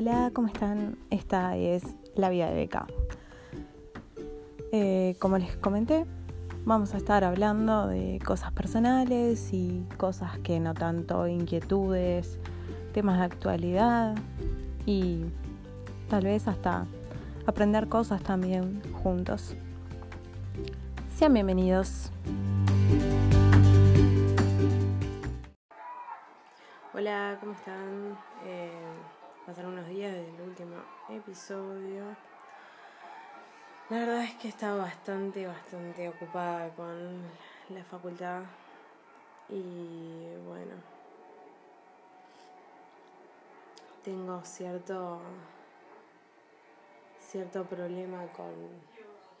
Hola, ¿cómo están? Esta es La Vida de Beca. Eh, como les comenté, vamos a estar hablando de cosas personales y cosas que no tanto, inquietudes, temas de actualidad y tal vez hasta aprender cosas también juntos. Sean bienvenidos. Hola, ¿cómo están? Eh, pasaron unos días desde el último episodio. La verdad es que he estado bastante, bastante ocupada con la facultad y bueno, tengo cierto, cierto problema con,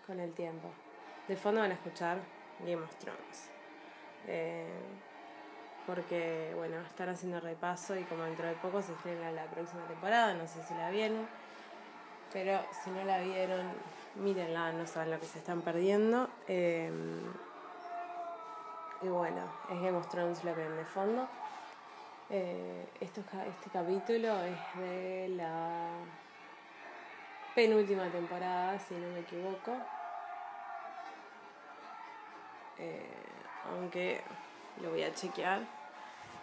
con el tiempo. De fondo van a escuchar Game of Thrones. Eh, porque bueno, están haciendo repaso y como dentro de poco se estrena la próxima temporada, no sé si la vieron, pero si no la vieron, mírenla, no saben lo que se están perdiendo. Em, y bueno, es Game of Thrones lo que ven de fondo. Eh, este capítulo es de la penúltima temporada, si no me equivoco. Eh, aunque lo voy a chequear.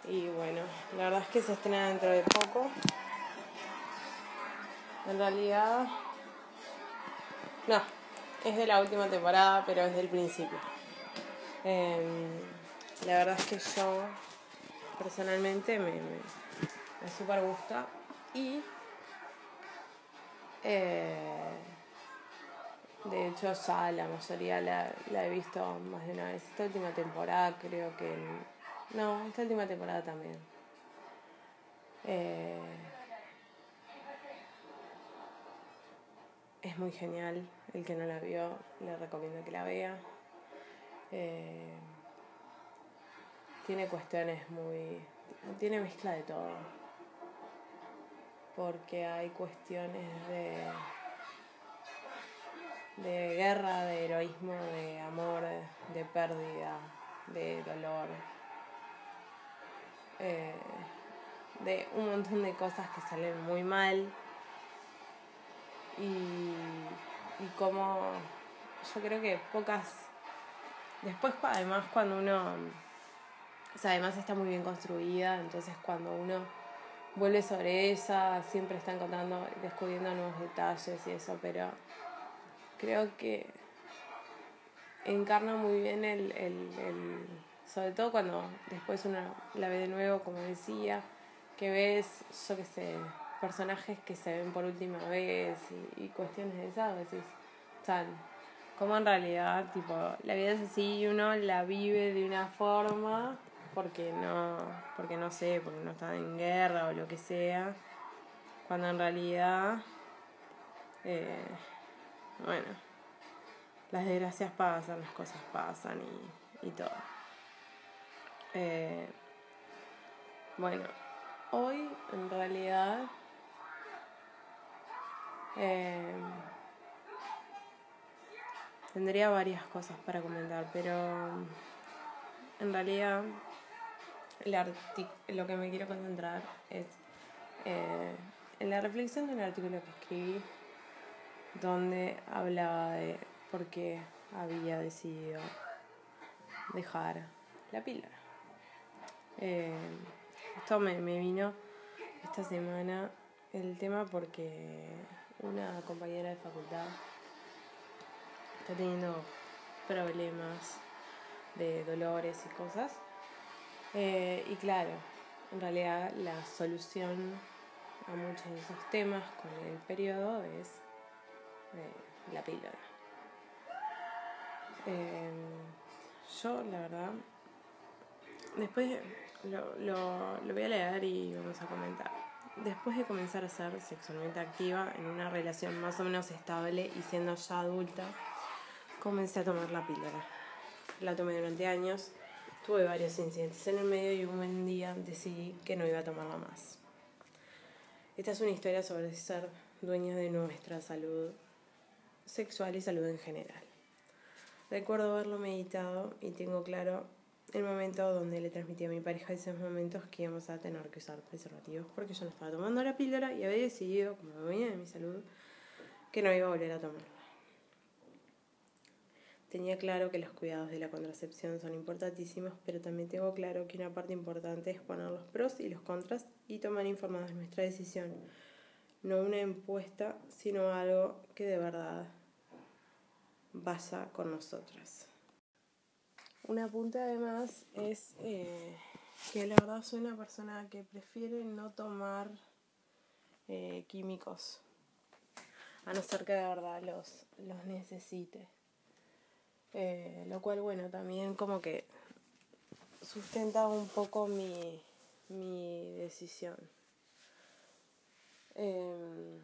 Y bueno, la verdad es que se estrena dentro de poco. En realidad, no, es de la última temporada, pero es del principio. Em, la verdad es que yo personalmente me, me, super gusta y eh, de hecho ya la mayoría la, la he visto más de una vez. Esta última temporada creo que no, esta última temporada también. Eh, es muy genial. El que no la vio, le recomiendo que la vea. Eh, tiene cuestiones muy. Tiene mezcla de todo. Porque hay cuestiones de. de guerra, de heroísmo, de amor, de pérdida, de dolor eh, de un montón de cosas que salen muy mal. Y, y como yo creo que pocas después además cuando uno o sea además está muy bien construida entonces cuando uno vuelve sobre ella siempre está encontrando descubriendo nuevos detalles y eso pero creo que encarna muy bien el, el sobre todo cuando después uno la ve de nuevo, como decía, que ves, yo qué sé, personajes que se ven por última vez y, cuestiones de esas, decís, tal, como en realidad, tipo, la vida es así y uno la vive de una forma porque no, porque no sé, porque no está en guerra o lo que sea, cuando en realidad, eh, bueno, las desgracias pasan, las cosas pasan y, y todo. Eh, bueno, hoy en realidad eh, tendría varias cosas para comentar, pero en realidad el lo que me quiero concentrar es eh, en la reflexión del artículo que escribí donde hablaba de por qué había decidido dejar la píldora. Eh, esto me, vino esta semana el tema porque una compañera de facultad está teniendo problemas de dolores y cosas. Eh, y claro, en realidad la solución a muchos de esos temas con el periodo es eh, la píldora. yo, la verdad, después lo, lo, lo voy a leer y vamos a comentar. Después de comenzar a ser sexualmente activa en una relación más o menos estable y siendo ya adulta, comencé a tomar la píldora. La tomé durante años, tuve varios incidentes en el medio y un buen día decidí que no iba a tomarla más. Esta es una historia sobre ser dueña de nuestra salud sexual y salud en general. Recuerdo haberlo meditado y tengo claro el momento donde le transmití a mi pareja esos momentos que íbamos a tener que usar preservativos porque yo no estaba tomando la píldora y había decidido, como venía de mi salud, que no iba a volver a tomarla. Tenía claro que los cuidados de la contracepción son importantísimos, pero también tengo claro que una parte importante es poner los pros y los contras y tomar informados nuestra decisión. No una impuesta, sino algo que de verdad vaya con nosotras. Un apunte además es eh, que la verdad soy una persona que prefiere no tomar eh, químicos, a no ser que de verdad los, los necesite. Eh, lo cual, bueno, también como que sustenta un poco mi, mi decisión. Em,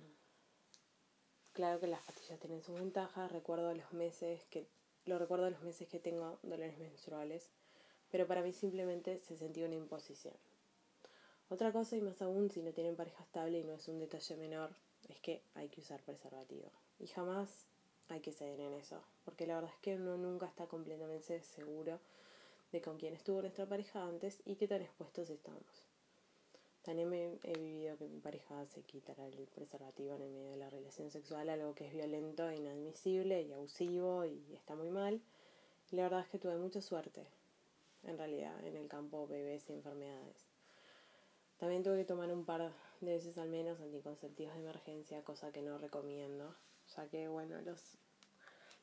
claro que las pastillas tienen sus ventajas, recuerdo los meses que lo recuerdo los meses que tengo dolores menstruales, pero para mí simplemente se sentía una imposición. Otra cosa, y más aún si no tienen pareja estable y no es un detalle menor, es que hay que usar preservativo. Y jamás hay que ceder en eso, porque la verdad es que uno nunca está completamente seguro de con quién estuvo nuestra pareja antes y qué tan expuestos estamos. También me he vivido que mi pareja se quitara el preservativo en el medio de la relación sexual, algo que es violento, inadmisible y abusivo y está muy mal. Y la verdad es que tuve mucha suerte, en realidad, en el campo bebés y enfermedades. También tuve que tomar un par de veces al menos anticonceptivos de emergencia, cosa que no recomiendo, ya que, bueno, los,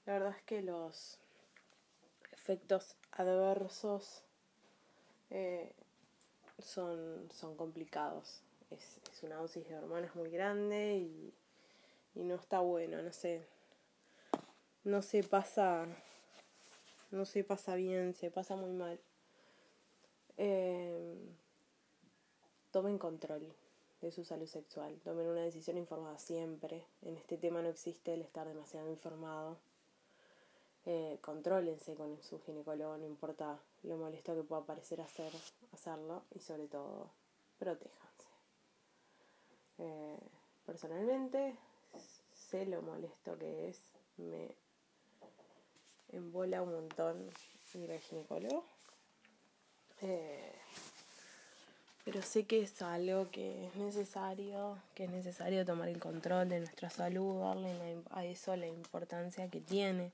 la verdad es que los efectos adversos eh, son, son complicados. Es, es, una dosis de hormonas muy grande y, y no está bueno, no sé. No se pasa. No se pasa bien, se pasa muy mal. Eh, tomen control de su salud sexual. Tomen una decisión informada siempre. En este tema no existe el estar demasiado informado. Eh, contrólense con su ginecólogo, no importa lo molesto que pueda parecer hacer, hacerlo y sobre todo protéjanse. Eh, personalmente sé lo molesto que es, me embola un montón ir al ginecólogo. Eh, pero sé que es algo que es necesario, que es necesario tomar el control de nuestra salud, darle a eso la importancia que tiene,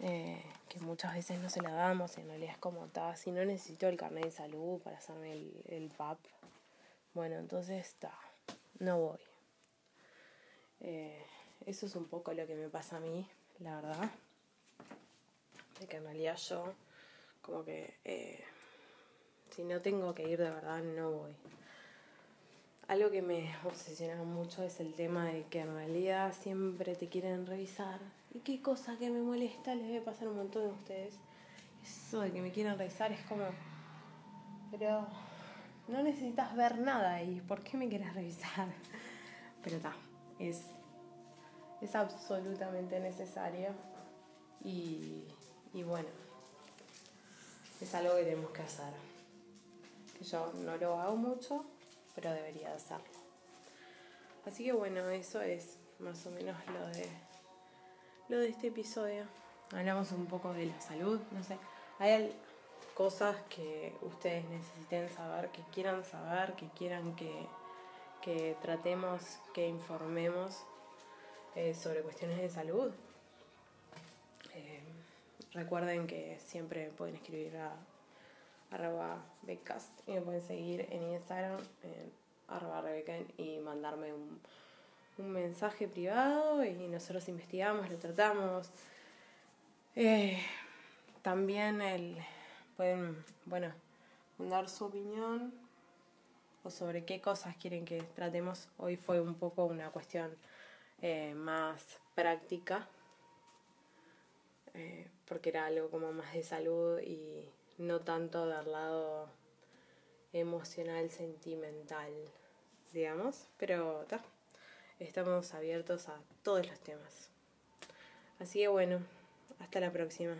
eh, que muchas veces no se la damos, en realidad es como, está, si no necesito el carnet de salud para hacerme el, el PAP, bueno, entonces está, no voy. Eh, eso es un poco lo que me pasa a mí, la verdad, de que en realidad yo como que... Eh, si no tengo que ir de verdad, no voy. Algo que me obsesiona mucho es el tema de que en realidad siempre te quieren revisar. Qué cosa que me molesta, les debe pasar un montón de ustedes. Eso de que me quieren revisar es como. Pero no necesitas ver nada y ¿por qué me quieres revisar? Pero está, es, es absolutamente necesario. Y, y bueno, es algo que tenemos que hacer que yo no lo hago mucho, pero debería hacerlo. Así que bueno, eso es más o menos lo de lo de este episodio. Hablamos un poco de la salud, no sé. Hay cosas que ustedes necesiten saber, que quieran saber, que quieran que, que tratemos, que informemos eh, sobre cuestiones de salud. Eh, recuerden que siempre pueden escribir a arroba becast y me pueden seguir en Instagram en arroba y mandarme un, un, mensaje privado y nosotros investigamos, lo tratamos. Eh, también el, pueden, bueno, mandar su opinión o sobre qué cosas quieren que tratemos. Hoy fue un poco una cuestión eh, más práctica, eh, porque era algo como más de salud y no tanto del lado emocional, sentimental, digamos, pero estamos abiertos a todos los temas. Así que bueno, hasta la próxima.